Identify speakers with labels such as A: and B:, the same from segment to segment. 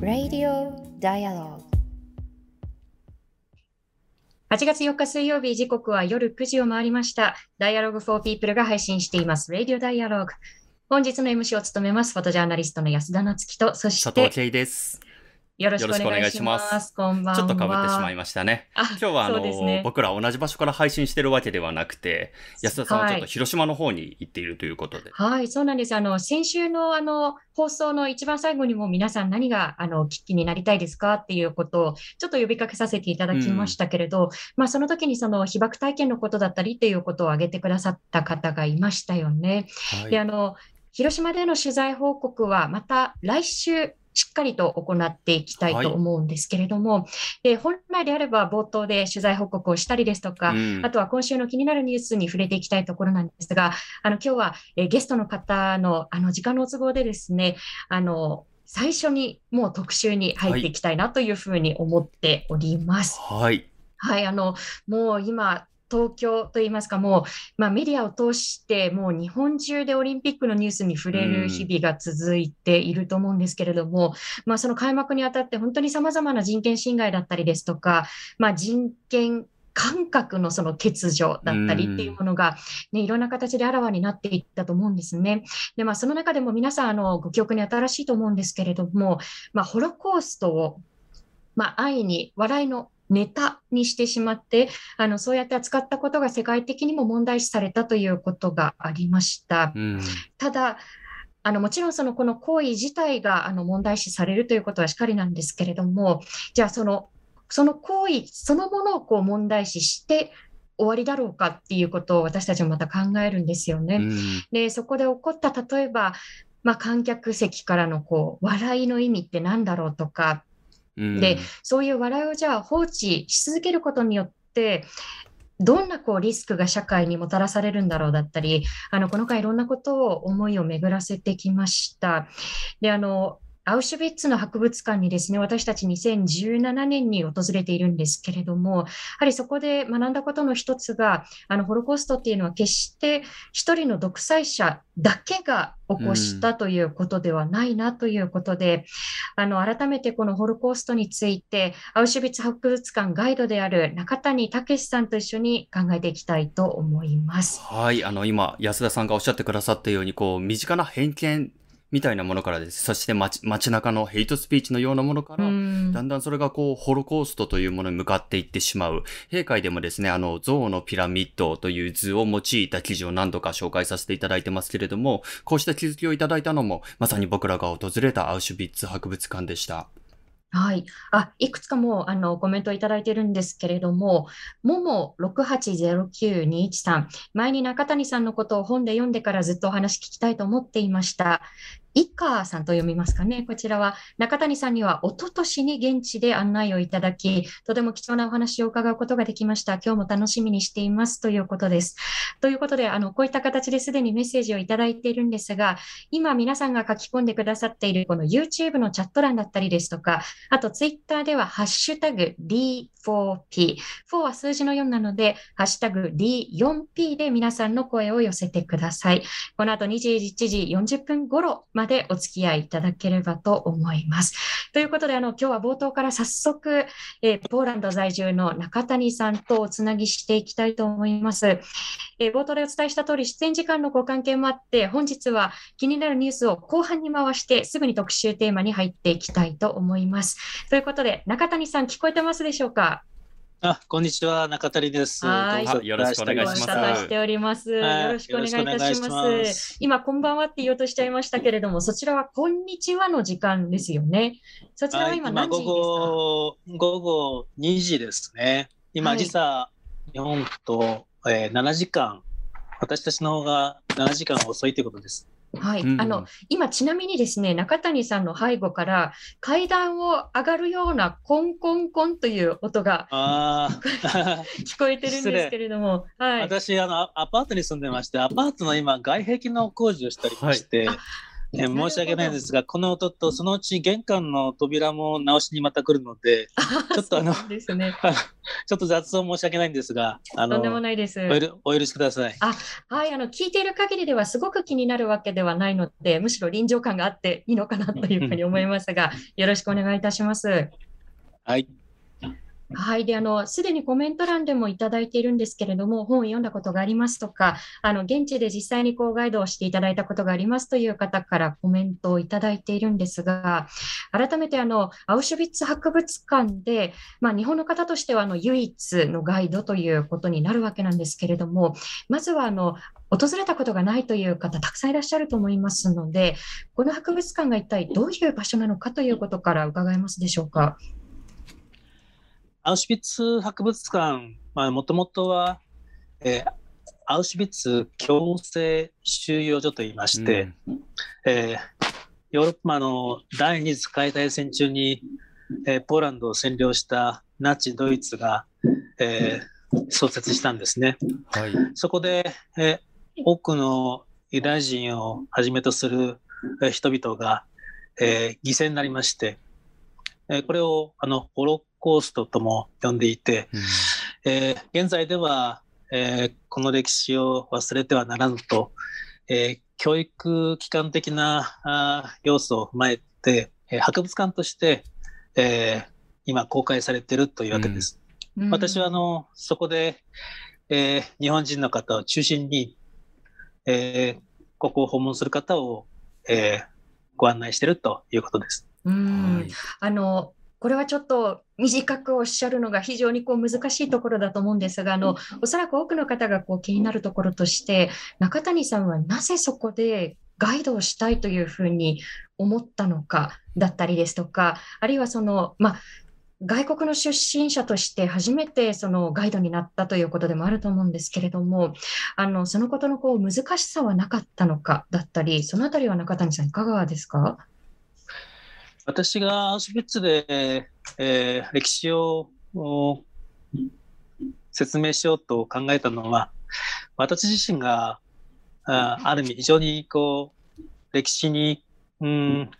A: Radio Dialogue
B: 8月4日水曜日時刻は夜9時を回りました。Dialogue for People が配信しています。Radio Dialogue。本日の MC を務めます、フォトジャーナリストの安田なつきと、そして、
C: 佐藤圭です。
B: よろしくお願いし
C: よろしくお願いし
B: ま。
C: ます
B: こんばんは。
C: ちょっと被ってしまいましたね。
B: あ
C: 今日はあの、
B: ね
C: 僕ら同じ場所から配信してるわけではなくて、安田さんはちょっと
B: はい
C: 広島の方に行っているということで。
B: はい、そうなんです。あの、先週のあの、放送の一番最後にも皆さん何が、あの、お聞きになりたいですかっていうことを、ちょっと呼びかけさせていただきましたけれど、まあ、その時にその被爆体験のことだったりっていうことを挙げてくださった方がいましたよね。
C: はい
B: で、あの、広島での取材報告はまた来週、しっかりと行っていきたいと思うんですけれども、で本来であれば冒頭で取材報告をしたりですとか、
C: うん
B: あとは今週の気になるニュースに触れていきたいところなんですが、あの今日は、えーゲストの方のあの時間の都合でですね、あの最初にもう特集に入っていきたいなというふうに思っております。
C: はい。
B: はい、あの、もう今、東京といいますか、もう、まあ、メディアを通して、もう日本中でオリンピックのニュースに触れる日々が続いていると思うんですけれども、まあ、その開幕にあたって、本当に様々な人権侵害だったりですとか、まあ、人権感覚のその欠如だったりっていうものが、ね、いろんな形であらわになっていったと思うんですね。で、まあ、その中でも皆さん、あの、ご記憶に新しいと思うんですけれども、まあ、ホロコーストを、まあ、安易に笑いのネタにしてしまって、あの、そうやって扱ったことが世界的にも問題視されたということがありました。
C: うん。
B: ただ、あの、もちろんその、この行為自体が、あの、問題視されるということはしっかりなんですけれども、じゃあ、その、その行為そのものをこう問題視して終わりだろうかっていうことを私たちもまた考えるんですよね。
C: うん
B: で、そこで起こった、例えば、まあ、観客席からのこう、笑いの意味って何だろうとか、
C: うん
B: で、そういう笑いをじゃあ放置し続けることによって、どんなこうリスクが社会にもたらされるんだろうだったり、あの、この間いろんなことを思いを巡らせてきました。で、あの、アウシュビッツの博物館にですね、私たち2017年に訪れているんですけれども、やはりそこで学んだことの一つが、あの、ホロコーストっていうのは決して一人の独裁者だけが起こしたということではないなということで、あの、改めてこのホロコーストについて、アウシュビッツ博物館ガイドである中谷武さんと一緒に考えていきたいと思います。
C: はい。あの、今、安田さんがおっしゃってくださったように、こう、身近な偏見みたいなものからです。そして街、街中のヘイトスピーチのようなものから、
B: うん
C: だんだんそれがこう、ホロコーストというものに向かっていってしまう。閉会でもですね、あの、象のピラミッドという図を用いた記事を何度か紹介させていただいてますけれども、こうした気づきをいただいたのも、まさに僕らが訪れたアウシュビッツ博物館でした。
B: はい。あ、いくつかも、あの、コメントをいただいてるんですけれども、もも680921さん、前に中谷さんのことを本で読んでからずっとお話聞きたいと思っていました。イカさんと読みますかね。こちらは中谷さんには一昨年に現地で案内をいただき、とても貴重なお話を伺うことができました。今日も楽しみにしていますということです。ということで、あの、こういった形ですでにメッセージをいただいているんですが、今皆さんが書き込んでくださっているこの YouTube のチャット欄だったりですとか、あとツイッターではハッシュタグ D4P。4は数字の4なので、ハッシュタグ D4P で皆さんの声を寄せてください。この後21時40分頃までお付き合いいただければと思います。ということで、あの、今日は冒頭から早速、えーポーランド在住の中谷さんとおつなぎしていきたいと思います。えー冒頭でお伝えした通り、出演時間のご関係もあって、本日は気になるニュースを後半に回して、すぐに特集テーマに入っていきたいと思います。ということで、中谷さん、聞こえてますでしょうか？
D: あ、こんにちは、中谷です。
B: はい
C: よろしくお願いします
B: しております。
D: はい
B: よろしくお願いいたしま。
D: ますす
B: 今、こんばんはって言おうとしちゃいましたけれども、そちらはこんにちはの時間ですよね。そちらは
D: はい
B: 今何時ですか、
D: 午後、午後2時ですね。今、
B: はい
D: 時差、日本と、えー7時間、私たちの方が7時間遅いということです。
B: はい。
C: うん
B: あの、今、ちなみにですね、中谷さんの背後から階段を上がるようなコンコンコンという音が 聞こえてるんですけれども、はい。
D: 私あの、アアパートに住んでまして、アパートの今、外壁の工事をしたりまして、
B: はい
D: え申し訳ないんですが、この音とそのうち玄関の扉も直しにまた来るので、ちょっとあの
B: ですね。
D: ちょっと雑音申し訳ないんですが、あの
B: とんでもないです。
D: お許お許しください。
B: はい、あの聞いている限りではすごく気になるわけではないので、むしろ臨場感があっていいのかなというふうに思いますが、よろしくお願いいたします。
D: はい。
B: はい。で、あの、すでにコメント欄でもいただいているんですけれども、本を読んだことがありますとか、あの、現地で実際にこうガイドをしていただいたことがありますという方からコメントをいただいているんですが、改めてあの、アウシュビッツ博物館で、まあ、日本の方としてはあの、唯一のガイドということになるわけなんですけれども、まずはあの、訪れたことがないという方、たくさんいらっしゃると思いますので、この博物館が一体どういう場所なのかということから伺えますでしょうか？
D: アウシュビッツ博物館、まあ、もともとは、えーアウシュビッツ強制収容所といいまして、えーヨーロッパの第二次世界大戦中に、えーポーランドを占領したナチドイツが、えー創設したんですね。
C: はい。
D: そこで、えー多くのユダヤ人をはじめとするえー人々が、えー犠牲になりまして、えーこれをあのホロコーストとも呼んでいて、
C: うん
D: えー現在では、えーこの歴史を忘れてはならぬと、えー教育機関的なあー要素を踏まえて、えー博物館として、えー今公開されているというわけです。
B: うん
D: 私はあのそこで、えー日本人の方を中心に、えーここを訪問する方を、えーご案内しているということです。
B: うん
C: はい
B: あの、これはちょっと短くおっしゃるのが非常にこう難しいところだと思うんですが、あの、おそらく多くの方がこう気になるところとして、中谷さんはなぜそこでガイドをしたいというふうに思ったのかだったりですとか、あるいはその、まあ、外国の出身者として初めてそのガイドになったということでもあると思うんですけれども、あの、そのことのこう難しさはなかったのかだったり、そのあたりは中谷さんいかがですか？
D: 私がアウシュビッツで、えー歴史をお説明しようと考えたのは、私自身があある意味非常にこう歴史に、うん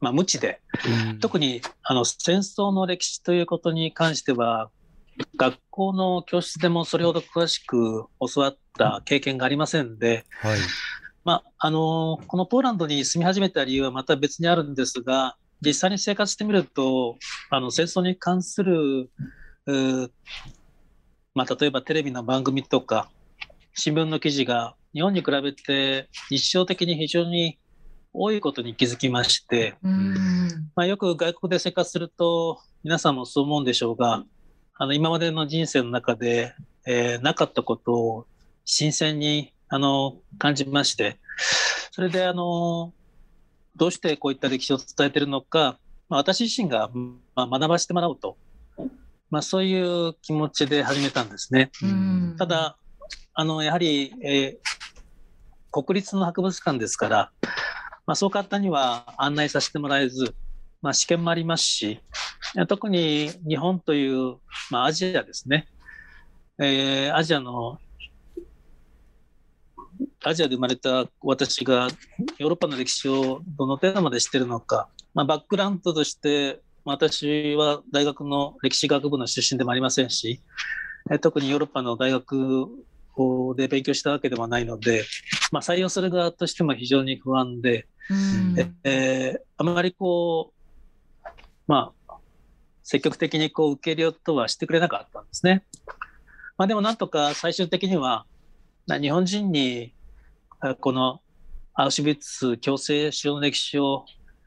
D: まあ、無知で、
C: うん
D: 特にあの戦争の歴史ということに関しては、学校の教室でもそれほど詳しく教わった経験がありませんで、
C: はい。
D: まあ、あのこのポーランドに住み始めた理由はまた別にあるんですが、実際に生活してみると、あの戦争に関する、まあ、例えばテレビの番組とか、新聞の記事が日本に比べて日常的に非常に多いことに気づきまして、
B: うん。
D: まあ、よく外国で生活すると、皆さんもそう思うんでしょうが、あの今までの人生の中で、えーなかったことを新鮮にあの感じまして、それであのどうしてこういった歴史を伝えているのか、まあ、私自身が、まあ、学ばせてもらおうと、まあ、そういう気持ちで始めたんですね。
B: うん。
D: ただ、あのやはり、えー国立の博物館ですから、まあ、そう簡単には案内させてもらえず、まあ、試験もありますし、特に日本という、まあ、アジアですね、えーアジアの、アジアで生まれた私がヨーロッパの歴史をどの程度まで知っているのか、まあ、バックグラウンドとして、まあ私は大学の歴史学部の出身でもありませんし、えー特にヨーロッパの大学で勉強したわけではないので、まあ、採用する側としても非常に不安で、
B: うん
D: えーあまりこう、まあ、積極的にこう受け入れようとはしてくれなかったんですね。まあ、でもなんとか最終的には、な日本人にあこのアウシュビッツ強制使用の歴史を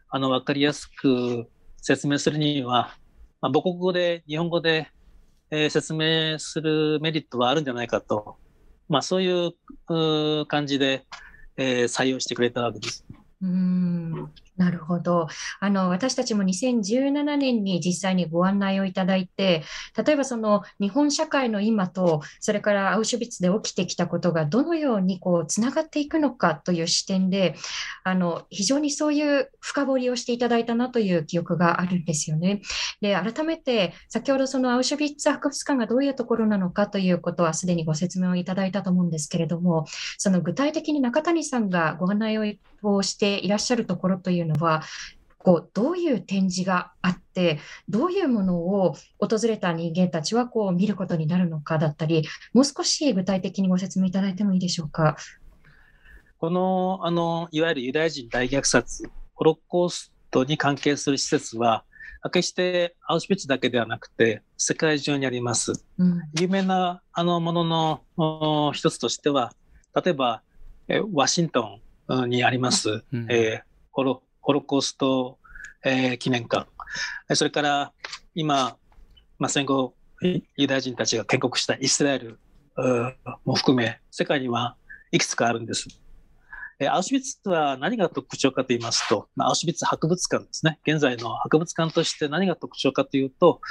D: あの分かりやすく説明するには、まあ、母国語で、日本語で、えー説明するメリットはあるんじゃないかと、まあ、そういうう感じで、えー採用してくれたわけです。
B: うんなるほど。あの、私たちも2017年に実際にご案内をいただいて、例えばその日本社会の今と、それからアウシュビッツで起きてきたことがどのようにこう、つながっていくのかという視点で、あの、非常にそういう深掘りをしていただいたなという記憶があるんですよね。で、改めて、先ほどそのアウシュビッツ博物館がどういうところなのかということはすでにご説明をいただいたと思うんですけれども、その具体的に中谷さんがご案内をしていらっしゃるところというのは、こうどういう展示があって、どういうものを訪れた人間たちはこう見ることになるのかだったり、もう少し具体的にご説明いただいてもいいでしょうか？
D: このあのいわゆるユダヤ人大虐殺、ホロコーストに関係する施設は、決してアウシュビッツだけではなくて、世界中にあります。うん、有名なあのものの一つとしては、例えば、えワシントンにあります、うん、えー、ホロホロコースト、えー、記念館、それから今、まあ、戦後、ユダヤ人たちが建国したイスラエルも含め、世界にはいくつかあるんです。えアウシュビッツは何が特徴かと言いますと、まあ、アウシュビッツ博物館ですね。現在の博物館として何が特徴かというと、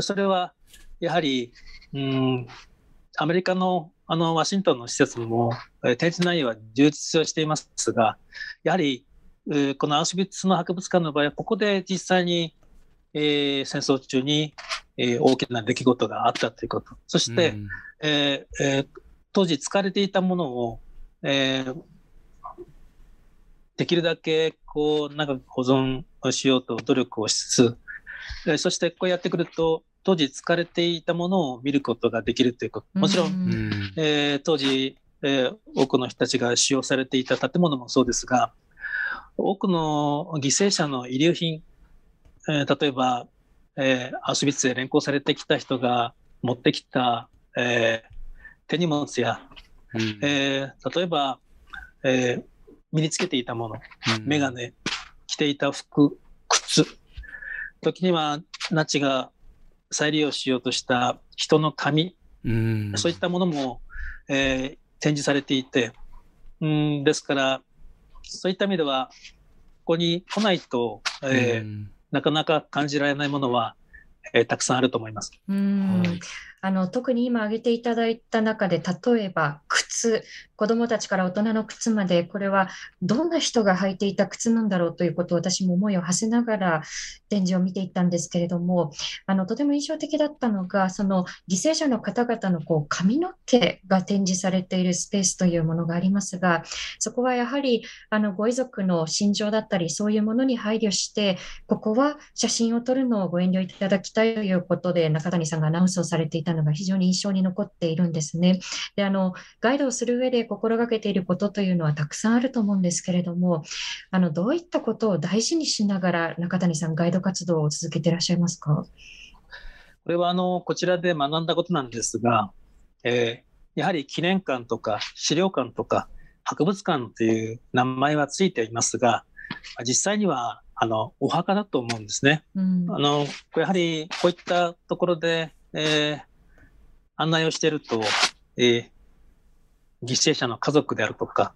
D: それはやはり、うん、アメリカのあのワシントンの施設も、え展示内容は充実をしていますが、やはり、えこのアウシュビッツの博物館の場合は、ここで実際に、えー、戦争中に、えー、大きな出来事があったということ、そして、うん、えーえー、当時使われていたものを、えー、できるだけこう長く保存をしようと努力をしつつ、そしてこうやってくると、当時使われていたものを見ることができるということ。もちろん、ん。えー、当時、えー、多くの人たちが使用されていた建物もそうですが、多くの犠牲者の遺留品、えー、例えば、えー、アウシュビッツで連行されてきた人が持ってきた、えー、手荷物や、うん、えー、例えば、えー、身につけていたもの、眼鏡、着ていた服、靴、時にはナチが再利用しようとした人の髪、うん、そういったものも、えー、展示されていて、うん、ですから、そういった意味では、ここに来ないと、えー、なかなか感じられないものは、えー、たくさんあると思います。
B: うん、はいあの特に今挙げていただいた中で、例えば靴、子どもたちから大人の靴まで、これはどんな人が履いていた靴なんだろうということを私も思いを馳せながら展示を見ていったんですけれども、あのとても印象的だったのが、その犠牲者の方々のこう髪の毛が展示されているスペースというものがありますが、そこはやはりあのご遺族の心情だったり、そういうものに配慮して、ここは写真を撮るのをご遠慮いただきたいということで、中谷さんがアナウンスをされていたのが非常に印象に残っているんですね。で、あの、ガイドをする上で心がけていることというのはたくさんあると思うんですけれども、あの、どういったことを大事にしながら中谷さん、ガイド活動を続けていらっしゃいますか？こ
D: れは、あの、こちらで学んだことなんですが、えー、やはり記念館とか資料館とか博物館という名前はついていますが、実際にはあのお墓だと思うんですね。うん、あのやはりこういったところで、えー、案内をしていると、えー、犠牲者の家族であるとか、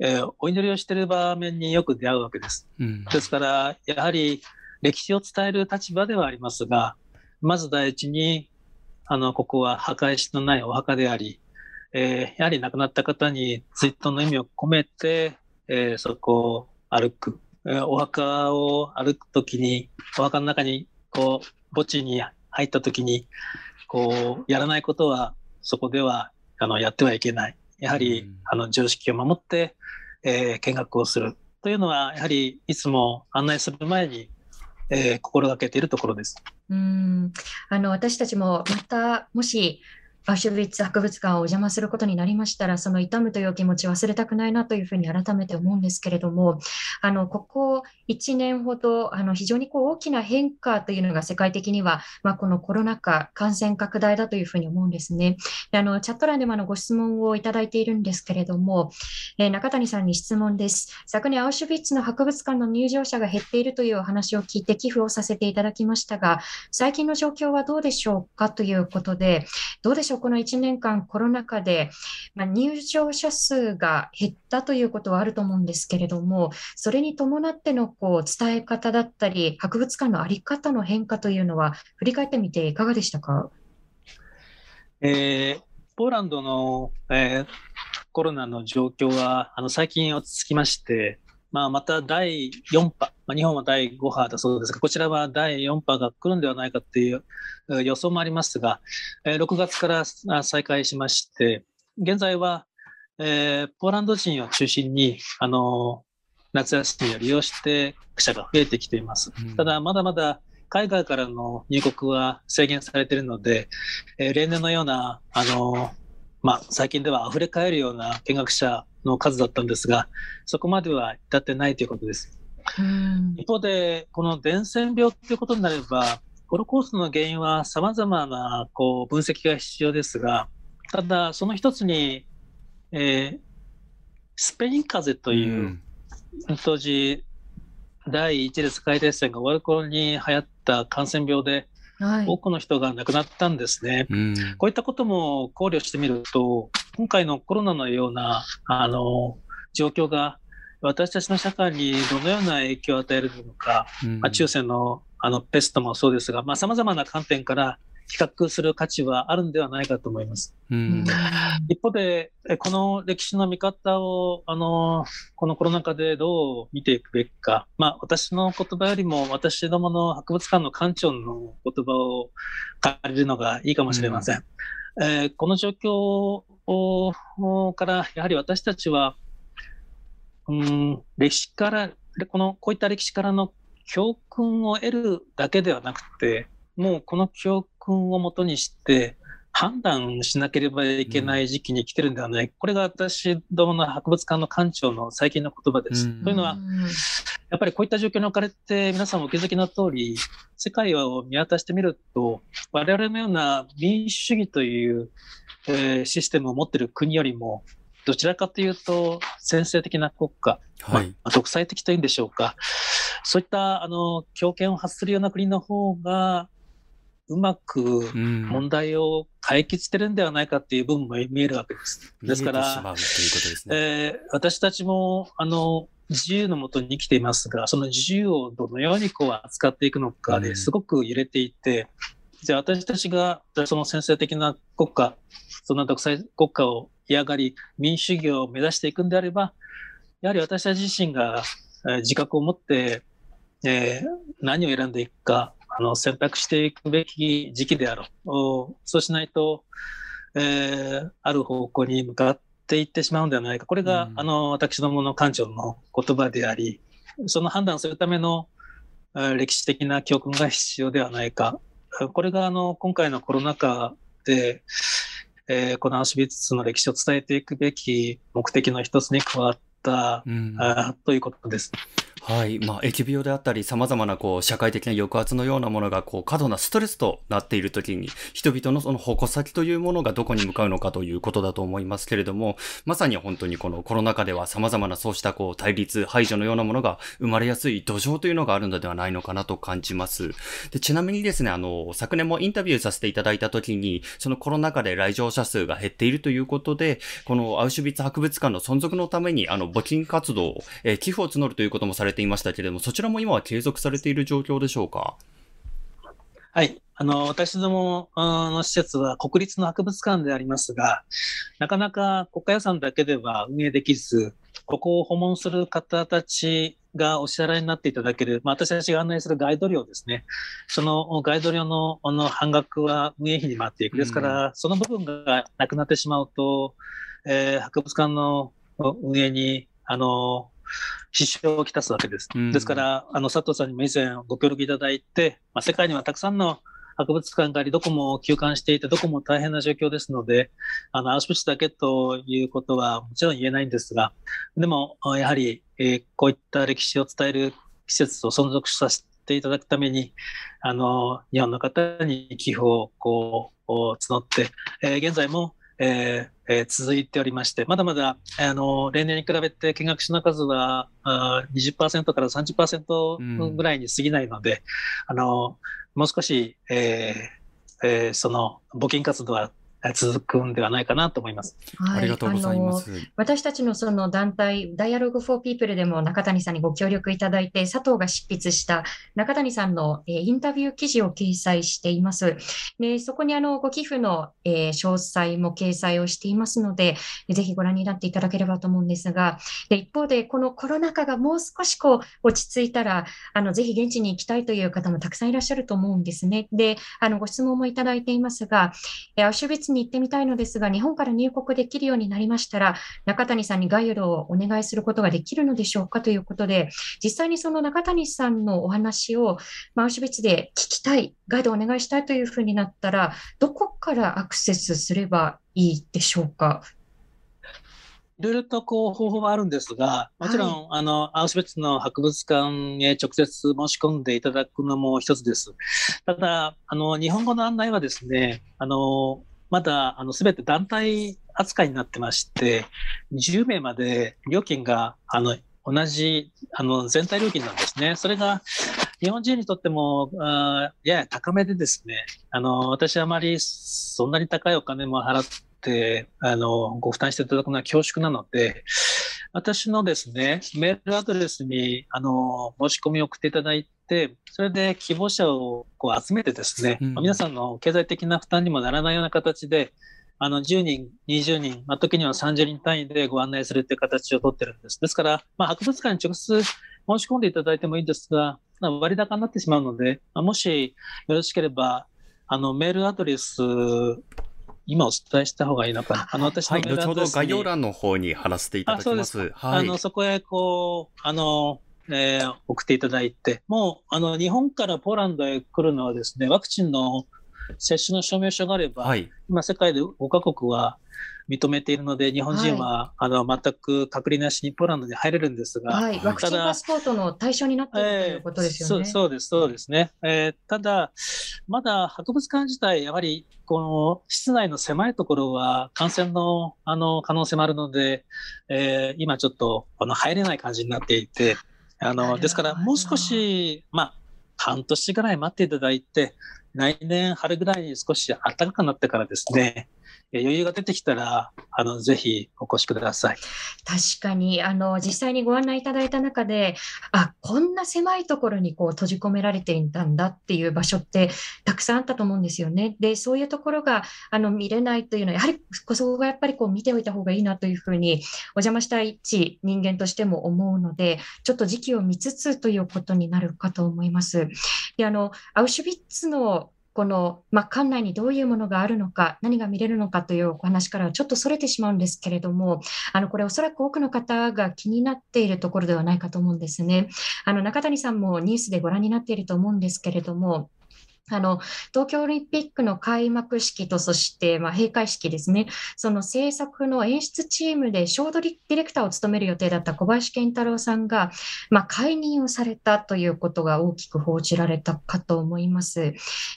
D: えー、お祈りをしている場面によく出会うわけです。うん、ですから、やはり歴史を伝える立場ではありますが、まず第一に、あの、ここは墓石のないお墓であり、えー、やはり亡くなった方に追悼の意味を込めて、えー、そこを歩く。えー、お墓を歩くときに、お墓の中に、こう、墓地に入ったときに、こう、やらないことは、そこでは、あの、やってはいけない。やはり、あの、常識を守って、えー、見学をする。というのは、やはり、いつも案内する前に、えー、心がけているところです。
B: うんあの私たちもまたもしアウシュビッツ博物館をお邪魔することになりましたら、その痛むという気持ち忘れたくないなというふうに改めて思うんですけれども、あの、ここ1年ほど、あの、非常にこう大きな変化というのが世界的には、まあ、このコロナ禍、感染拡大だというふうに思うんですね。であの、チャット欄でもあのご質問をいただいているんですけれども、えー、中谷さんに質問です。昨年、アウシュビッツの博物館の入場者が減っているというお話を聞いて寄付をさせていただきましたが、最近の状況はどうでしょうかということで、どうでしょうこの1年間コロナ禍で、まあ、入場者数が減ったということはあると思うんですけれども、それに伴ってのこう伝え方だったり、博物館の在り方の変化というのは、振り返ってみていかがでしたか？
D: えー、ポーランドの、えー、コロナの状況はあの最近落ち着きまして、まあ、また第4波、まあ、日本は第5波だそうですが、こちらは第4波が来るんではないかという予想もありますが、えー、6月から再開しまして、現在は、えー、ポーランド人を中心に、あの夏休みを利用して記者が増えてきています。ただ、まだまだ海外からの入国は制限されているので、えー、例年のような、あのまあ、最近では溢れ返るような見学者の数だったんですが、そこまでは至ってないということです。一方で、この伝染病ということになれば、ホロコーストの原因は様々なこう分析が必要ですが、ただ、その一つに、えー、スペイン風邪という、うん、当時、第一次世界大戦が終わる頃に流行った感染病で、はい、多くの人が亡くなったんですね、うん、こういったことも考慮してみると、今回のコロナのようなあの状況が私たちの社会にどのような影響を与えるのか、うん、まあ、中世のあのペストもそうですが、さまざ、まな観点から比較する価値はあるんではないかと思います。うん、一方で、この歴史の見方を、あの、このコロナ禍でどう見ていくべきか、まあ、私の言葉よりも、私どもの博物館の館長の言葉を借りるのがいいかもしれません。うん、えー、この状況から、やはり私たちは、うん、歴史から、この、こういった歴史からの教訓を得るだけではなくて、もうこの教訓をもとにして判断しなければいけない時期に来てるんではない、うん、これが私どもの博物館の館長の最近の言葉です。うん、というのは、やっぱりこういった状況に置かれて皆さんお気づきの通り、世界を見渡してみると、我々のような民主主義という、えー、システムを持っている国よりも、どちらかというと、先制的な国家、はい。まあ、独裁的というんでしょうか、そういったあの強権を発するような国の方が、うまく問題を解決してるんではないかっていう部分も見えるわけです。ですから、え私たちもあの自由のもとに生きていますが、その自由をどのようにこう扱っていくのかですごく揺れていて、うん、じゃあ私たちがその先制的な国家、そんな独裁国家を嫌がり、民主主義を目指していくんであれば、やはり私たち自身が自覚を持って、えー、何を選んでいくか、あの選択していくべき時期であろう。そうしないと、えー、ある方向に向かっていってしまうんではないか。これが、うん、あの私どもの館長の言葉であり、その判断するための歴史的な教訓が必要ではないか。これがあの今回のコロナ禍で、えー、このアウシュビッツの歴史を伝えていくべき目的の一つに加わった、うん、あということです。
C: はい。まあ、疫病であったり、様々な、こう、社会的な抑圧のようなものが、こう、過度なストレスとなっているときに、人々のその矛先というものがどこに向かうのかということだと思いますけれども、まさに本当にこのコロナ禍では様々なそうした、こう、対立、排除のようなものが生まれやすい土壌というのがあるのではないのかなと感じます。で、ちなみにですね、あの、昨年もインタビューさせていただいたときに、そのコロナ禍で来場者数が減っているということで、このアウシュビッツ博物館の存続のために、あの、募金活動、えー、寄付を募るということもされていましたけれども、そちらも今は継続されている状況でしょうか？
D: はい。あの、私どもの施設は国立の博物館でありますが、なかなか国家予算だけでは運営できず、ここを訪問する方たちがお支払いになっていただける、まあ、私たちが案内するガイド料ですね。そのガイド料のの半額は運営費に回っていく。ですから、うん、その部分がなくなってしまうと、えー、博物館の運営に、あの、支障をきたすわけです。うん、ですから、あの、佐藤さんにも以前ご協力いただいて、まあ、世界にはたくさんの博物館があり、どこも休館していて、どこも大変な状況ですので、あの、アウシュビッツだけということはもちろん言えないんですが、でも、やはり、えー、こういった歴史を伝える施設を存続させていただくために、あの、日本の方に寄付をこう、募って、えー、現在もえーえー、続いておりまして、まだまだ、あの、例年に比べて見学者の数はあ20%から30%ぐらいに過ぎないので、うん、あの、もう少し、えーえー、その募金活動は続くんではないかなと思います。
C: ありがとうございます。
B: 私たちのその団体、Dialogue for People でも中谷さんにご協力いただいて、佐藤が執筆した中谷さんの、えインタビュー記事を掲載しています。でそこにあのご寄付の、え詳細も掲載をしていますので、ぜひご覧になっていただければと思うんですが、で一方で、このコロナ禍がもう少しこう落ち着いたら、あのぜひ現地に行きたいという方もたくさんいらっしゃると思うんですね。で、あのご質問もいただいていますが、アウシュビッツに行ってみたいのですが、日本から入国できるようになりましたら、中谷さんにガイドをお願いすることができるのでしょうかということで、実際にその中谷さんのお話を、まあ、アウシュビッツで聞きたい、ガイドをお願いしたいというふうになったら、どこからアクセスすればいいでしょうか？
D: いろいろとこう方法はあるんですが、もちろん、はい、あの、アウシュビッツの博物館へ直接申し込んでいただくのも一つです。ただ、あの、日本語の案内はですね、あの、まだ、あの、すべて団体扱いになってまして、10名まで料金が、あの、同じ、あの、全体料金なんですね。それが、日本人にとっても、あやや高めでですね、あの、私はあまりそんなに高いお金も払って、あの、ご負担していただくのは恐縮なので、私のですね、メールアドレスに、あの、申し込みを送っていただいて、それで希望者をこう集めてですね、うん、皆さんの経済的な負担にもならないような形で、あの、10人、20人、まあ、時には30人単位でご案内するという形をとってるんです。ですから、まあ、博物館に直接申し込んでいただいてもいいんですが、まあ、割高になってしまうので、まあ、もしよろしければ、あの、メールアドレス今お伝えした方がいいのかな。あの、私
C: の、はい、後ほど概要欄の方に貼らせていただきます。
D: はい。あの、そこへこう、あの、えー、送っていただいて、もう、あの、日本からポーランドへ来るのはですね、ワクチンの接種の証明書があれば、はい、今世界で5カ国は認めているので、日本人は、はい、あの全く隔離なしにポーランドに入れるんですが、
B: はい、ワクチンパスポートの対象になっているということですよね。
D: そうそうです、そうですね。えー、ただ、まだ博物館自体、やはりこの室内の狭いところは感染のあの可能性もあるので、えー、今ちょっとあの入れない感じになっていて、あのですからもう少し、まあ、半年ぐらい待っていただいて、来年春ぐらいに少し暖かくなってからですね、余裕が出てきたら、あの、ぜひお越しください。
B: 確かに、あの、実際にご案内いただいた中で、あ、こんな狭いところにこう閉じ込められていたんだっていう場所ってたくさんあったと思うんですよね。で、そういうところが、あの、見れないというのは、やはり、そこがやっぱりこう見ておいた方がいいなというふうに、お邪魔した一人間としても思うので、ちょっと時期を見つつということになるかと思います。で、あの、アウシュビッツのこの、まあ、館内にどういうものがあるのか、何が見れるのかというお話からはちょっとそれてしまうんですけれども、あの、これおそらく多くの方が気になっているところではないかと思うんですね。あの、中谷さんもニュースでご覧になっていると思うんですけれども、あの、東京オリンピックの開幕式と、そして、まあ、閉会式ですね。その制作の演出チームで、ショートディレクターを務める予定だった小林健太郎さんが、まあ、解任をされたということが大きく報じられたかと思います。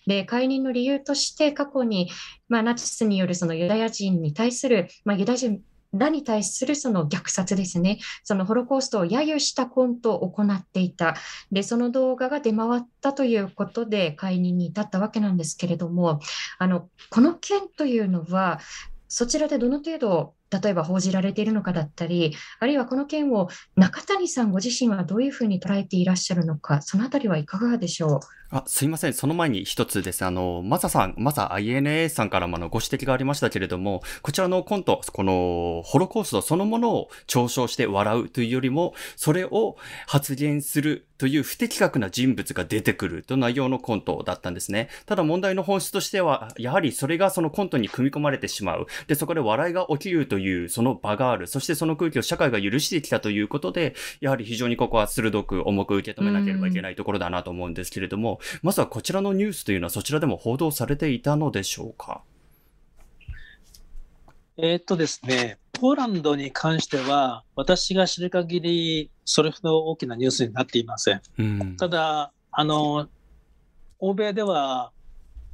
B: で、解任の理由として、過去に、まあ、ナチスによるそのユダヤ人に対する、ま、ユダヤ人らに対するその虐殺ですね、そのホロコーストを揶揄したコントを行っていた。で、その動画が出回ったということで解任に至ったわけなんですけれども、あの、この件というのは、そちらでどの程度例えば報じられているのかだったり、あるいはこの件を中谷さんご自身はどういうふうに捉えていらっしゃるのか、そのあたりはいかがでしょう？
C: あ、すいません。その前に一つです。あの、マサさん、マサ INA さんからものご指摘がありましたけれども、こちらのコント、このホロコーストそのものを嘲笑して笑うというよりも、それを発言するという不適格な人物が出てくると内容のコントだったんですね。ただ問題の本質としては、やはりそれがそのコントに組み込まれてしまう。で、そこで笑いが起きるというその場がある。そしてその空気を社会が許してきたということで、やはり非常にここは鋭く重く受け止めなければいけないところだなと思うんですけれども、まずはこちらのニュースというのはそちらでも報道されていたのでしょうか？
D: えー、っとですね、ポーランドに関しては、私が知る限り、それほど大きなニュースになっていません。うん、ただ、あの、欧米では、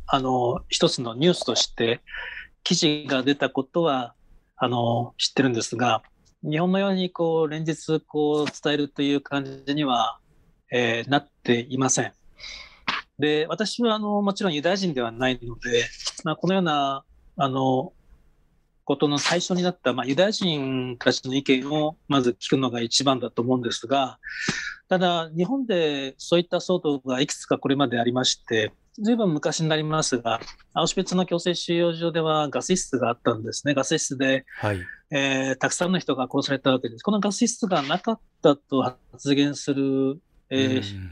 D: あの、一つのニュースとして、記事が出たことは、あの、知ってるんですが、日本のように、こう、連日、こう、伝えるという感じには、えー、なっていません。で、私はあのもちろんユダヤ人ではないので、まあ、このようなあの、ことの最初になった、まあ、ユダヤ人たちの意見をまず聞くのが一番だと思うんですが、ただ、日本でそういった騒動がいくつかこれまでありまして、ずいぶん昔になりますが、アウシュビッツの強制収容所ではガス室があったんですね。ガス室で、
C: はい。
D: えーたくさんの人が殺されたわけです。このガス室がなかったと発言する、えー
C: うん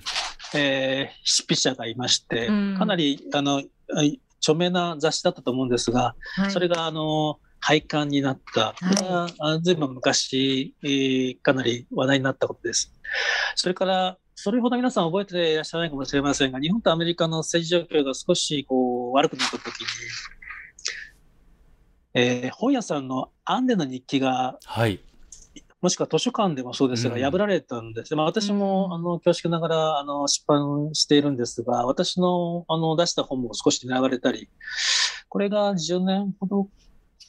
D: えー執筆者がいまして、
B: うん
D: かなりあのはい著名な雑誌だったと思うんですが、
B: はい
D: それがあの廃刊になった、これはあずいぶん昔、えーかなり話題になったことです。それから、それほど皆さん覚えていらっしゃらないかもしれませんが、日本とアメリカの政治状況が少しこう悪くなったときに、えー本屋さんのアンネの日記が
C: はい。
D: もしくは図書館でもそうですが、
C: うん
D: 破られたんです。まあ、私も、
B: うん
D: あの、恐縮ながら、あの、出版しているんですが、私の、あの、出した本も少し狙われたり、これが10年ほど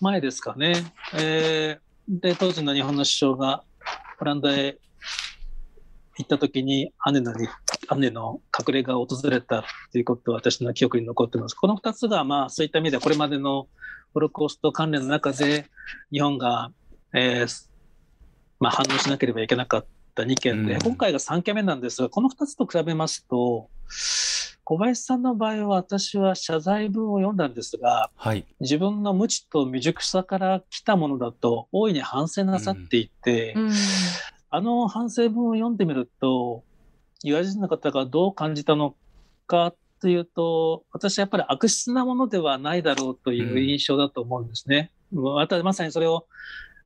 D: 前ですかね。えーで、当時の日本の首相が、オランダへ行った時に、姉のに、姉の隠れ家を訪れたということは私の記憶に残っています。この二つが、まあ、そういった意味では、これまでのホロコースト関連の中で、日本が、えーまあ、反応しなければいけなかった2件で、
C: うん
D: 今回が3件目なんですが、この2つと比べますと、小林さんの場合は私は謝罪文を読んだんですが、
C: はい。
D: 自分の無知と未熟さから来たものだと大いに反省なさっていて、
B: うん
D: あの反省文を読んでみると、ユダヤ人の方がどう感じたのかというと、私はやっぱり悪質なものではないだろうという印象だと思うんですね。またまさにそれを、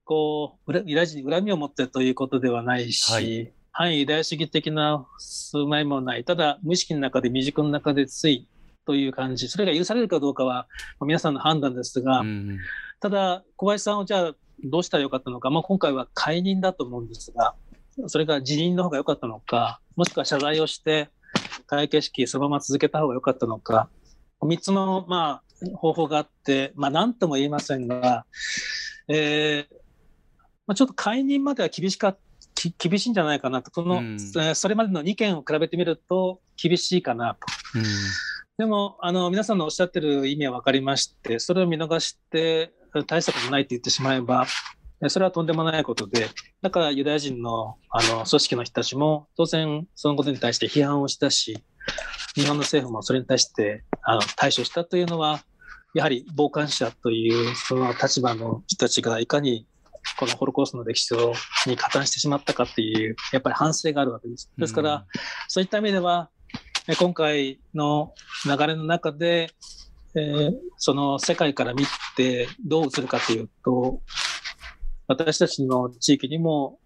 D: こう、ユダヤ人に恨みを持ってということではないし、
C: はい
D: 反ユダヤ主義的な数枚もない。ただ、無意識の中で、未熟の中でついという感じ。それが許されるかどうかは、まあ皆さんの判断ですが、
C: うん
D: ただ、小林さんをじゃあどうしたらよかったのか、まあ、今回は解任だと思うんですが、それが辞任の方が良かったのか、もしくは謝罪をして、会計式そのまま続けた方が良かったのか、3つの、まあ、方法があって、まあ、なんとも言えませんが、えーまあ、ちょっと解任までは厳しかき厳しいんじゃないかなと、この、
C: うん。
D: えーそれまでの2件を比べてみると厳しいかなと。
C: うん。
D: でも、あの、皆さんのおっしゃってる意味は分かりまして、それを見逃して、大したことないって言ってしまえば、えそれはとんでもないことで、だからユダヤ人のあの組織の人たちも、当然そのことに対して批判をしたし、日本の政府もそれに対してあの対処したというのは、やはり傍観者というその立場の人たちがいかにこのホロコーストの歴史をに加担してしまったかっていう、やっぱり反省があるわけです。ですから、そういった意味では、え今回の流れの中で、えーその世界から見てどう映るかというと、私たちの地域にも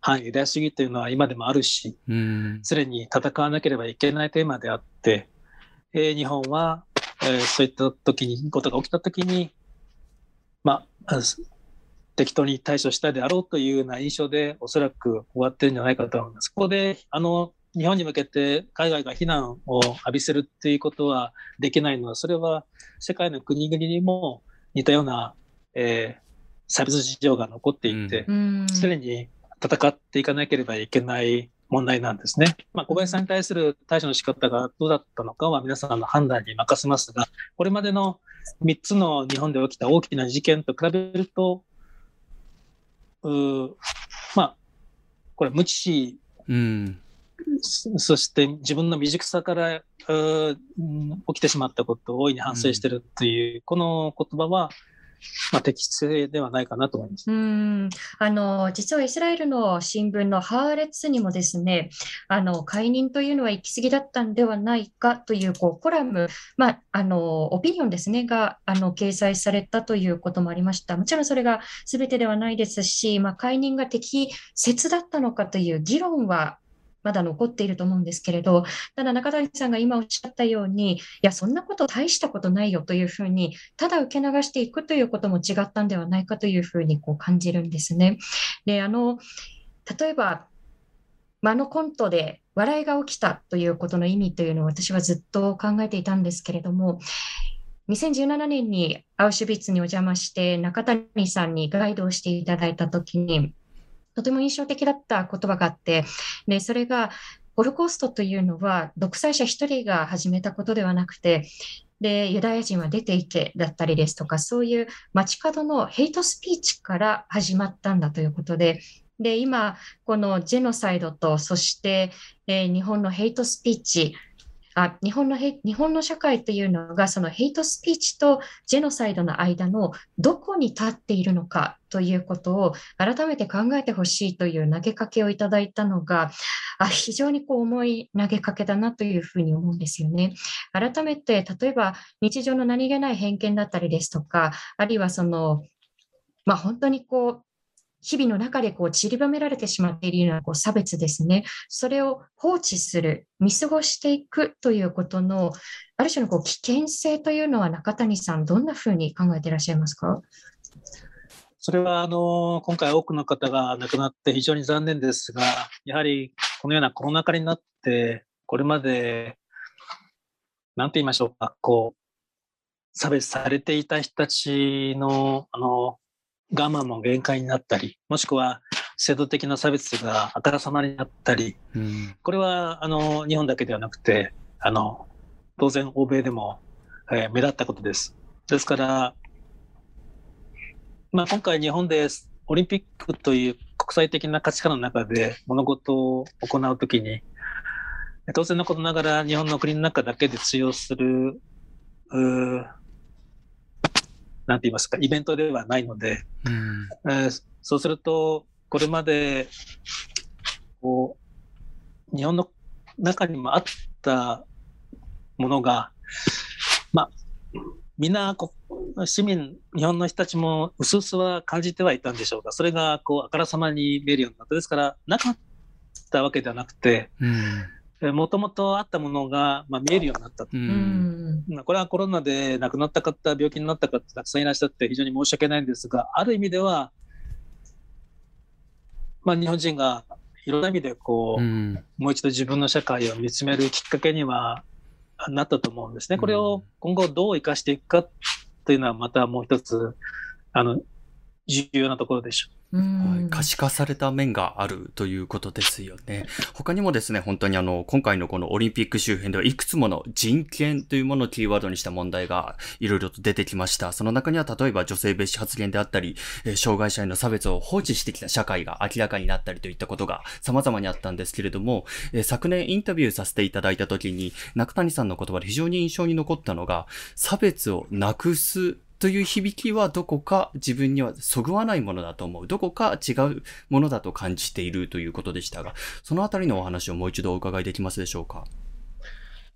D: 反ユダヤ主義というのは今でもあるし、
C: うん
D: 常に戦わなければいけないテーマであって、えー日本は、えーそういった時に、ことが起きた時に、まあ、適当に対処したであろうというような印象で、おそらく終わってるんじゃないかと思います。ここで、あの、日本に向けて海外が非難を浴びせるっていうことはできないのは、それは世界の国々にも似たような、えー差別事情が残っていて、
B: うん。
D: 常に戦っていかなければいけない問題なんですね。まあ、小林さんに対する対処の仕方がどうだったのかは皆さんの判断に任せますが、これまでの3つの日本で起きた大きな事件と比べると、うーまあ、これ無知
C: うん
D: そして自分の未熟さからうん起きてしまったことを大いに反省してるっていう、この言葉は、まあ、適正ではないかなと思います。
B: うん、あの実はイスラエルの新聞のハーレッツにもですね、あの解任というのは行き過ぎだったんではないかというこうコラム、まあ、あのオピニオンですねがあの掲載されたということもありました。もちろんそれが全てではないですし、まあ、解任が適切だったのかという議論はまだ残っていると思うんですけれど、ただ中谷さんが今おっしゃったように、いや、そんなこと大したことないよというふうに、ただ受け流していくということも違ったんではないかというふうにこう感じるんですね。で、あの、例えば、まあのコントで笑いが起きたということの意味というのを私はずっと考えていたんですけれども、2017年にアウシュビッツにお邪魔して中谷さんにガイドをしていただいたときに、とても印象的だった言葉があって、で、それが、ホロコーストというのは独裁者一人が始めたことではなくて、で、ユダヤ人は出ていけだったりですとか、そういう街角のヘイトスピーチから始まったんだということで、で、今、このジェノサイドと、そして、え、日本のヘイトスピーチ、あ日本の日本の社会というのがそのヘイトスピーチとジェノサイドの間のどこに立っているのかということを改めて考えてほしいという投げかけをいただいたのがあ非常にこう重い投げかけだなというふうに思うんですよね。改めて例えば日常の何気ない偏見だったりですとかあるいはそのまあ、本当にこう日々の中でこう散りばめられてしまっているようなこう差別ですね。それを放置する、見過ごしていくということの、ある種のこう危険性というのは中谷さん、どんなふうに考えていらっしゃいますか？
D: それはあの今回多くの方が亡くなって非常に残念ですが、やはりこのようなコロナ禍になって、これまで、なんて言いましょうか、こう、差別されていた人たちの、あの、我慢も限界になったり、もしくは制度的な差別があからさまになったり、うん、これはあの日本だけではなくて、あの当然欧米でも、えー、目立ったことです。ですから、まあ、今回日本でオリンピックという国際的な価値観の中で物事を行うときに、当然のことながら日本の国の中だけで通用するなんて言いますか、イベントではないので、うん、えー、そうすると、これまで、こう、日本の中にもあったものが、まあ、みんなこ市民、日本の人たちも薄々は感じてはいたんでしょうが、それがこうあからさまに見えるようになった。ですから、なかったわけではなくて、うんもともとあったものが、まあ、見えるようになった。うん、これはコロナで亡くなった方、病気になった方、たくさんいらっしゃって非常に申し訳ないんですが、ある意味では、まあ、日本人がいろんな意味でこう、うん、もう一度自分の社会を見つめるきっかけにはなったと思うんですね。これを今後どう生かしていくかというのはまたもう一つ、あの、重要なところでしょう。
C: 可視化された面があるということですよね。他にもですね、本当にあの、今回のこのオリンピック周辺ではいくつもの人権というものをキーワードにした問題がいろいろと出てきました。その中には例えば女性蔑視発言であったり、障害者への差別を放置してきた社会が明らかになったりといったことが様々にあったんですけれども、昨年インタビューさせていただいた時に中谷さんの言葉で非常に印象に残ったのが、差別をなくすという響きはどこか自分にはそぐわないものだと思う。どこか違うものだと感じているということでしたが、そのあたりのお話をもう一度お伺いできますでしょうか。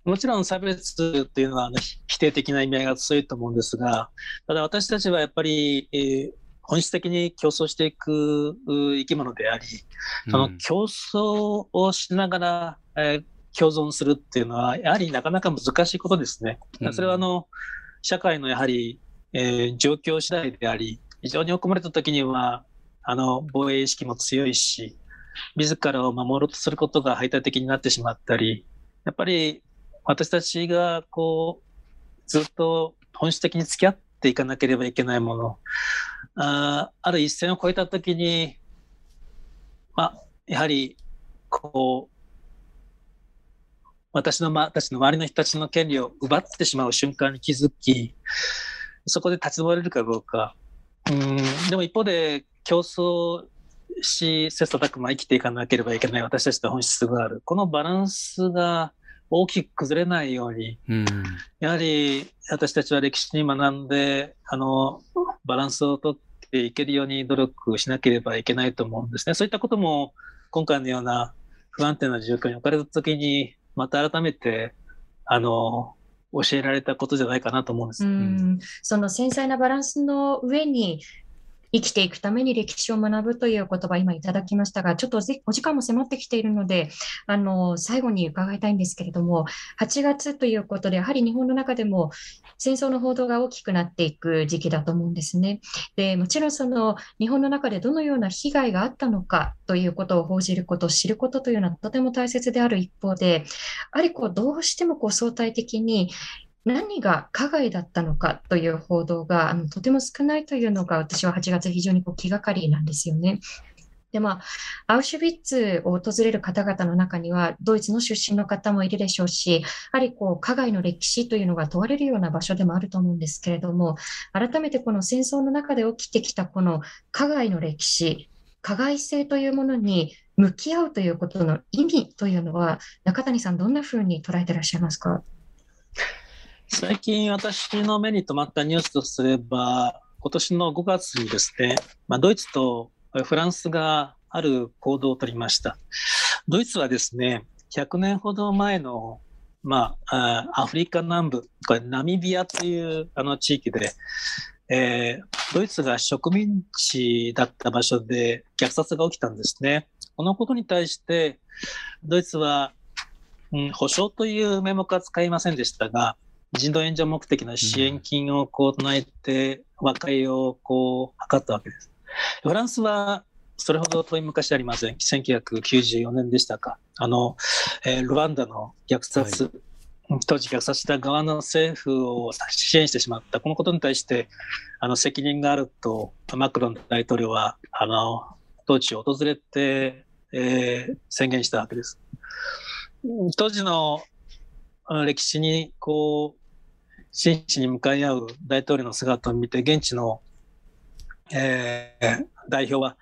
D: もちろん差別というのは否定的な意味合いが強いと思うんですが、ただ私たちはやっぱり、えー、本質的に競争していく生き物であり、その競争をしながら、えー、共存するっていうのは、やはりなかなか難しいことですね。それはあの、社会のやはりえー、状況次第であり、非常に追い込まれた時には、あの、防衛意識も強いし、自らを守ろうとすることが排他的になってしまったり、やっぱり私たちがこう、ずっと本質的に付き合っていかなければいけないもの、あある一線を越えた時に、まあ、やはり、こう、私の、ま私の周りの人たちの権利を奪ってしまう瞬間に気づき、そこで立ち止まれるかどうか。うん、でも一方で競争し、切磋琢磨生きていかなければいけない私たちと本質がある。このバランスが大きく崩れないように、うん、やはり私たちは歴史に学んで、あの、バランスをとっていけるように努力しなければいけないと思うんですね。そういったことも今回のような不安定な状況に置かれたときに、また改めて、あの、教えられたことじゃないかなと思うんです。うん
B: その繊細なバランスの上に生きていくために歴史を学ぶという言葉今いただきましたが、ちょっとお時間も迫ってきているので、あの、最後に伺いたいんですけれども、8月ということで、やはり日本の中でも戦争の報道が大きくなっていく時期だと思うんですね。で、もちろんその日本の中でどのような被害があったのかということを報じること、知ることというのはとても大切である一方で、やはりこうどうしてもこう相対的に何が加害だったのかという報道があのとても少ないというのが私は8月非常にこう気がかりなんですよね。で、まあ、アウシュビッツを訪れる方々の中には、ドイツの出身の方もいるでしょうし、やはりこう、加害の歴史というのが問われるような場所でもあると思うんですけれども、改めてこの戦争の中で起きてきたこの加害の歴史、加害性というものに向き合うということの意味というのは、中谷さん、どんなふうに捉えてらっしゃいますか？
D: 最近私の目に留まったニュースとすれば、今年の5月にですね、まあ、ドイツとフランスがある行動を取りました。ドイツはですね、100年ほど前の、まあ、アフリカ南部、これナミビアというあの地域で、えー、ドイツが植民地だった場所で虐殺が起きたんですね。このことに対して、ドイツは、うん、保証という名目は使いませんでしたが、人道援助目的の支援金をこう唱えて和解をこう図ったわけです。フランスはそれほど遠い昔ありません。1994年でしたか。あの、えー、ルワンダの虐殺、はい、当時虐殺した側の政府を支援してしまった。このことに対して、あの、責任があると、マクロン大統領は、あの、当地を訪れて、えー、宣言したわけです。当時の歴史に、こう、真摯に向かい合う大統領の姿を見て、現地の、えー、代表は、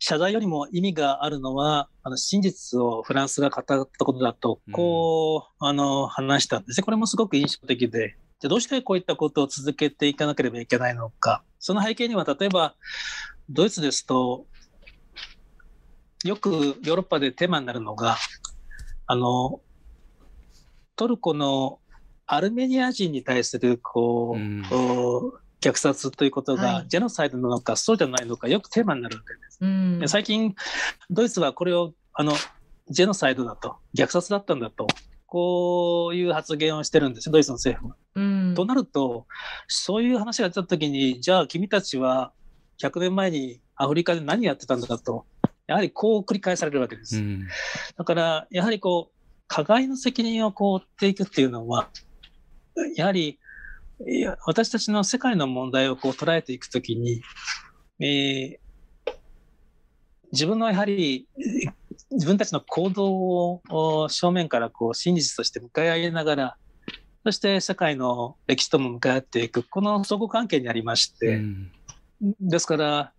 D: 謝罪よりも意味があるのは、あの真実をフランスが語ったことだと、こう、うん、あの話したんですね。これもすごく印象的で、じゃどうしてこういったことを続けていかなければいけないのか。その背景には、例えば、ドイツですと、よくヨーロッパでテーマになるのが、あの、トルコのアルメニア人に対する、こう、うん虐殺ということがジェノサイドなのか、そうじゃないのかよくテーマになるわけです。うん、最近ドイツはこれをあのジェノサイドだと虐殺だったんだとこういう発言をしてるんですドイツの政府は。うん、となるとそういう話が出た時にじゃあ君たちは100年前にアフリカで何やってたんだとやはりこう繰り返されるわけです。うん、だからやはりこう加害の責任をこう負っていくっていうのはやはりいや私たちの世界の問題をこう捉えていくときに、えー、自分のやはり自分たちの行動を正面からこう真実として向かい合いながら、そして世界の歴史とも向かい合っていく、この相互関係にありまして、うん、ですから、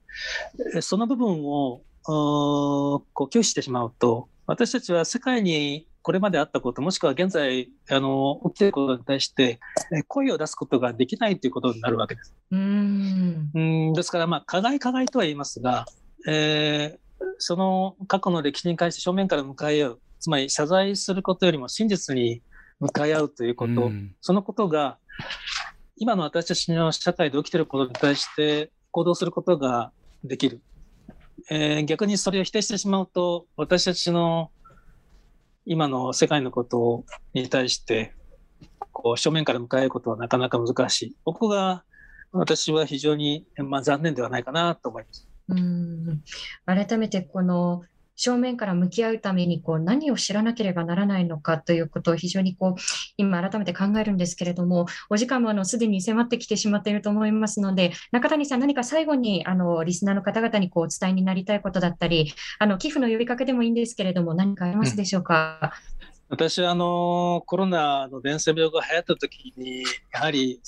D: その部分をこう拒否してしまうと、私たちは世界にこれまであったこと、もしくは現在あの起きていることに対して、声を出すことができないということになるわけです。うんうんですから、まあ、加害加害とは言いますが、えー、その過去の歴史に関して正面から向かい合う、つまり謝罪することよりも真実に向かい合うということ、そのことが、今の私たちの社会で起きていることに対して行動することができる。えー、逆にそれを否定してしまうと、私たちの今の世界のことに対して、こう正面から迎えることはなかなか難しい。ここが私は非常に、まあ、残念ではないかなと思います。
B: うん改めてこの正面から向き合うためにこう何を知らなければならないのかということを非常にこう今改めて考えるんですけれども、お時間もあのすでに迫ってきてしまっていると思いますので、中谷さん、何か最後にあのリスナーの方々にこうお伝えになりたいことだったり、あの寄付の呼びかけでもいいんですけれども、何かありますでしょうか？
D: うん、私はあのコロナの伝染病が流行った時に、やはり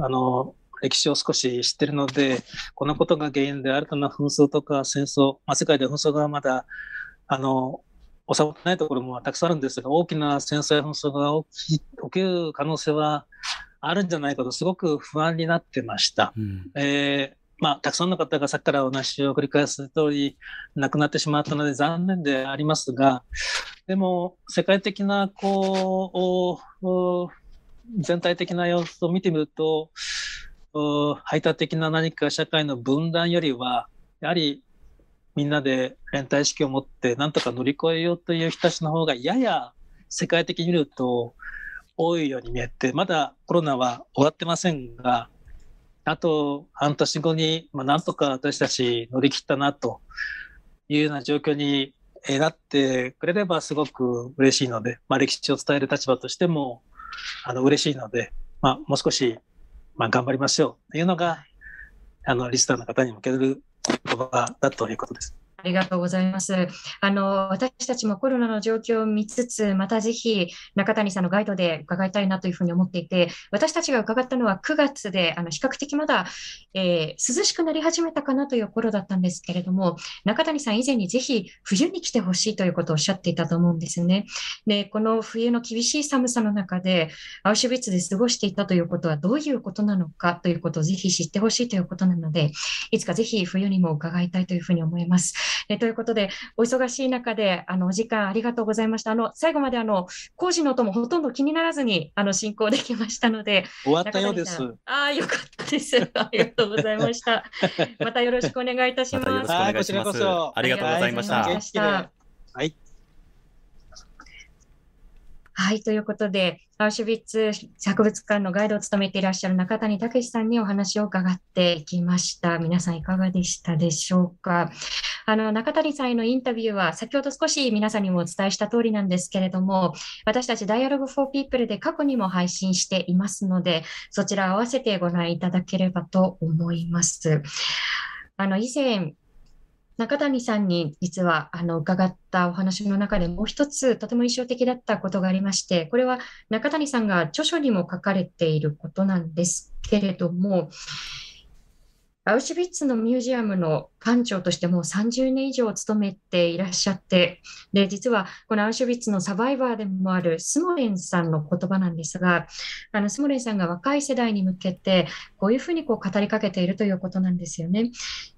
D: あの歴史を少し知ってるので、このことが原因で新たな紛争とか戦争、まあ、世界で紛争がまだ、あの、収まってないところもたくさんあるんですが、大きな戦争や紛争が起き起きる可能性はあるんじゃないかと、すごく不安になってました。うん、えーまあ、たくさんの方がさっきからお話を繰り返す通り、亡くなってしまったので残念でありますが、でも、世界的な、こう、全体的な様子を見てみると、排他的な何か社会の分断よりは、やはりみんなで連帯意識を持って何とか乗り越えようという人たちの方がやや世界的に見ると多いように見えて、まだコロナは終わってませんが、あと半年後に、まあ、なんとか私たち乗り切ったなというような状況になってくれればすごく嬉しいので、まあ、歴史を伝える立場としてもあの嬉しいので、まあ、もう少しまあ、頑張りましょうというのが、あの、リスターの方に向ける言葉だということです。
B: ありがとうございます。あの、私たちもコロナの状況を見つつ、またぜひ中谷さんのガイドで伺いたいなというふうに思っていて、私たちが伺ったのは9月で、あの、比較的まだ、えー涼しくなり始めたかなという頃だったんですけれども、中谷さん以前にぜひ冬に来てほしいということをおっしゃっていたと思うんですよね。で、この冬の厳しい寒さの中で、アウシュビッツで過ごしていたということはどういうことなのかということをぜひ知ってほしいということなので、いつかぜひ冬にも伺いたいというふうに思います。えということで、お忙しい中で、あの、お時間ありがとうございました。あの、最後まであの、工事の音もほとんど気にならずに、あの、進行できましたので、
D: 終わったようです
B: ああ、よかったです。ありがとうございました。またよろしくお願いいたし
C: またよろしくお
B: ます。
C: 願いしま
D: こちらこそ
C: ありがとうございました
B: ありがとうござい。ました
D: はい。
B: はい、ということで、アウシュビッツ博物館のガイドを務めていらっしゃる中谷武さんにお話を伺っていきました。皆さんいかがでしたでしょうか？あの、中谷さんへのインタビューは、先ほど少し皆さんにもお伝えした通りなんですけれども、私たち Dialogue for People で過去にも配信していますので、そちらを合わせてご覧いただければと思います。あの、以前、中谷さんに実はあの伺ったお話の中でもう一つとても印象的だったことがありまして、これは中谷さんが著書にも書かれていることなんですけれども、アウシュビッツのミュージアムの館長としてもう30年以上勤めていらっしゃって、で、実はこのアウシュビッツのサバイバーでもあるスモレンさんの言葉なんですが、あのスモレンさんが若い世代に向けてこういうふうにこう語りかけているということなんですよね。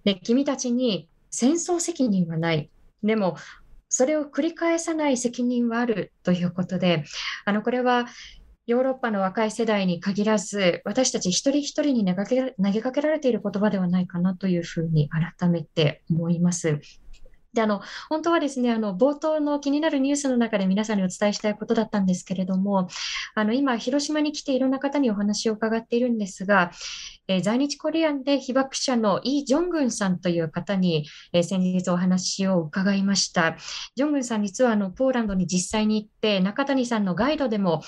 B: で、君たちに戦争責任はない。でも、それを繰り返さない責任はあるということで、あの、これはヨーロッパの若い世代に限らず、私たち一人一人に投げかけられている言葉ではないかなというふうに改めて思います。で、あの、本当はですね、あの、冒頭の気になるニュースの中で皆さんにお伝えしたいことだったんですけれども、あの、今、広島に来ていろんな方にお話を伺っているんですが、えー在日コリアンで被爆者のイ・ジョングンさんという方に、えー先日お話を伺いました。ジョングンさん、実はあの、ポーランドに実際に行って、中谷さんのガイドでも、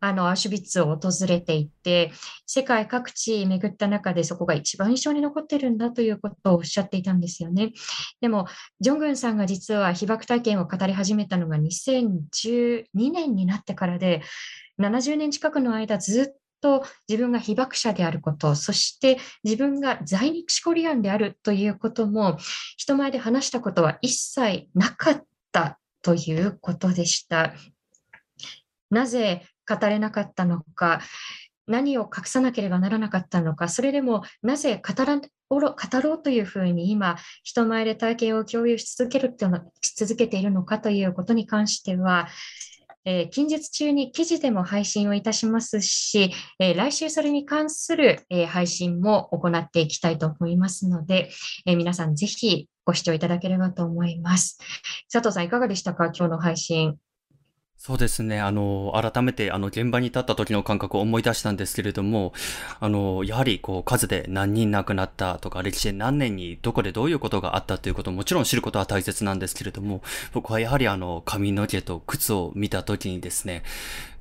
B: あの、アシュビッツを訪れていて、世界各地巡った中でそこが一番印象に残ってるんだということをおっしゃっていたんですよね。でも、ジョングンさんが実は被爆体験を語り始めたのが2012年になってからで、70年近くの間ずっと自分が被爆者であること、そして自分が在日コリアンであるということも、人前で話したことは一切なかったということでした。なぜ語れなかったのか、何を隠さなければならなかったのか、それでもなぜ語ら語ろうというふうに今、人前で体験を共有し続けるってのし続けているのかということに関しては、えー近日中に記事でも配信をいたしますし、えー来週それに関する、えー配信も行っていきたいと思いますので、え皆さんぜひご視聴いただければと思います。佐藤さん、いかがでしたか？今日の配信。
C: そうですね。あの、改めて、あの、現場に立った時の感覚を思い出したんですけれども、あの、やはり、こう、数で何人亡くなったとか、歴史で何年にどこでどういうことがあったということももちろん知ることは大切なんですけれども、僕はやはりあの、髪の毛と靴を見た時にですね、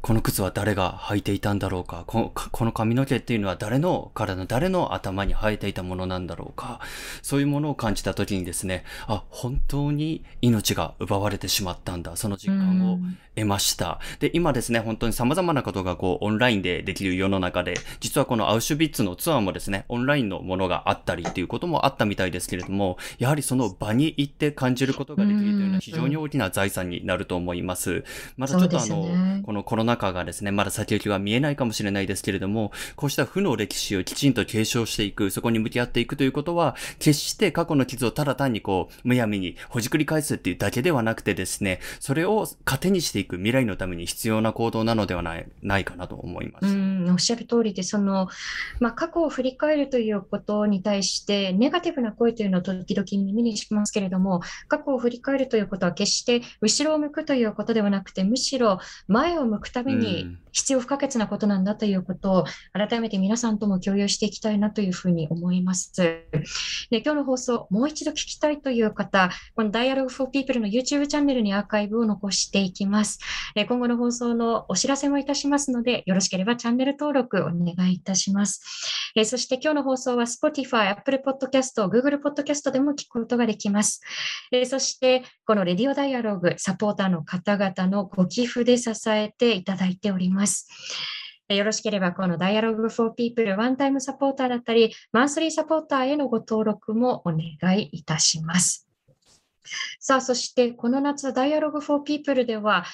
C: この靴は誰が履いていたんだろうか？ここの髪の毛っていうのは誰の体の誰の頭に生えていたものなんだろうか？そういうものを感じた時にですね、あ、本当に命が奪われてしまったんだ。その実感を
B: うん
C: 得ました。で、今ですね、本当に様々なことがこう、オンラインでできる世の中で、実はこのアウシュビッツのツアーもですね、オンラインのものがあったりっていうこともあったみたいですけれども、やはりその場に行って感じることができるというのは非常に大きな財産になると思います。まだちょっとあの、
B: ね
C: このコロナ禍がですね、まだ先行きは見えないかもしれないですけれども、こうした負の歴史をきちんと継承していく、そこに向き合っていくということは、決して過去の傷をただ単にこう、むやみにほじくり返すっていうだけではなくてですね、それを糧にしていく未来のために必要な行動なのではないないかなと思います。
B: うん、おっしゃる通りで、その、まあ、過去を振り返るということに対して、ネガティブな声というのを時々耳にしますけれども、過去を振り返るということは決して後ろを向くということではなくて、むしろ前を向くために必要不可欠なことなんだということを改めて皆さんとも共有していきたいなというふうに思います。で今日の放送、もう一度聞きたいという方、この Dialogue for People の YouTube チャンネルにアーカイブを残していきます。今後の放送のお知らせもいたしますので、よろしければチャンネル登録お願いいたします。そして今日の放送は Spotify、Apple Podcast、Google Podcast でも聞くことができます。そして、このレディオダイアログ、サポーターの方々のご寄付で支えていたただいております。よろしければ、この Dialogue for People ワンタイムサポーターだったり、マンスリーサポーターへのご登録もお願いいたします。さあ、そしてこの夏、Dialogue for People では、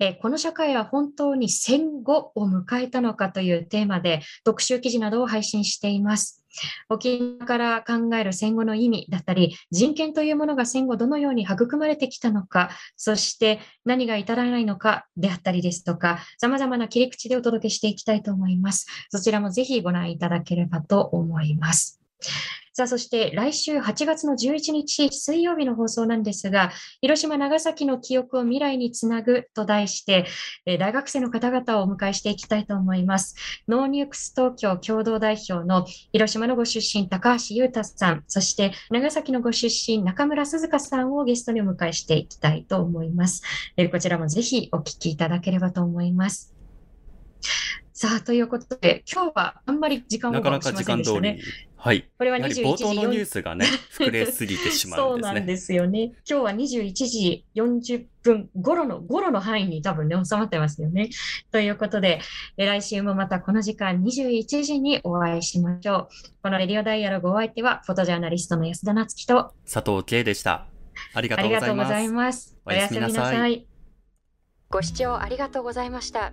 B: えこの社会は本当に戦後を迎えたのかというテーマで特集記事などを配信しています。沖縄から考える戦後の意味だったり、人権というものが戦後どのように育まれてきたのか、そして何が至らないのかであったりですとか、様々な切り口でお届けしていきたいと思います。そちらもぜひご覧いただければと思います。さあ、そして来週8月の11日水曜日の放送なんですが、広島、長崎の記憶を未来につなぐと題して、大学生の方々をお迎えしていきたいと思います。KNOW NUKES TOKYO 共同代表の広島のご出身、高橋悠太さん、そして長崎のご出身、中村涼香さんをゲストにお迎えしていきたいと思います。こちらもぜひお聞きいただければと思います。さあ、ということで、今日はあんまり時間を、
C: ね、なかなか時間通り。はい。
B: これは21時。
C: 冒頭のニュースがね、膨れすぎてしまうんですね。
B: そうなんですよね。今日は21時40分頃の、頃の範囲に多分ね、収まってますよね。ということで、来週もまたこの時間21時にお会いしましょう。このレディオダイヤルごお相手は、フォトジャーナリストの安田なつきと
C: 佐藤圭でした。ありがとうございます。
B: おやすみなさい。
A: ご視聴ありがとうございました。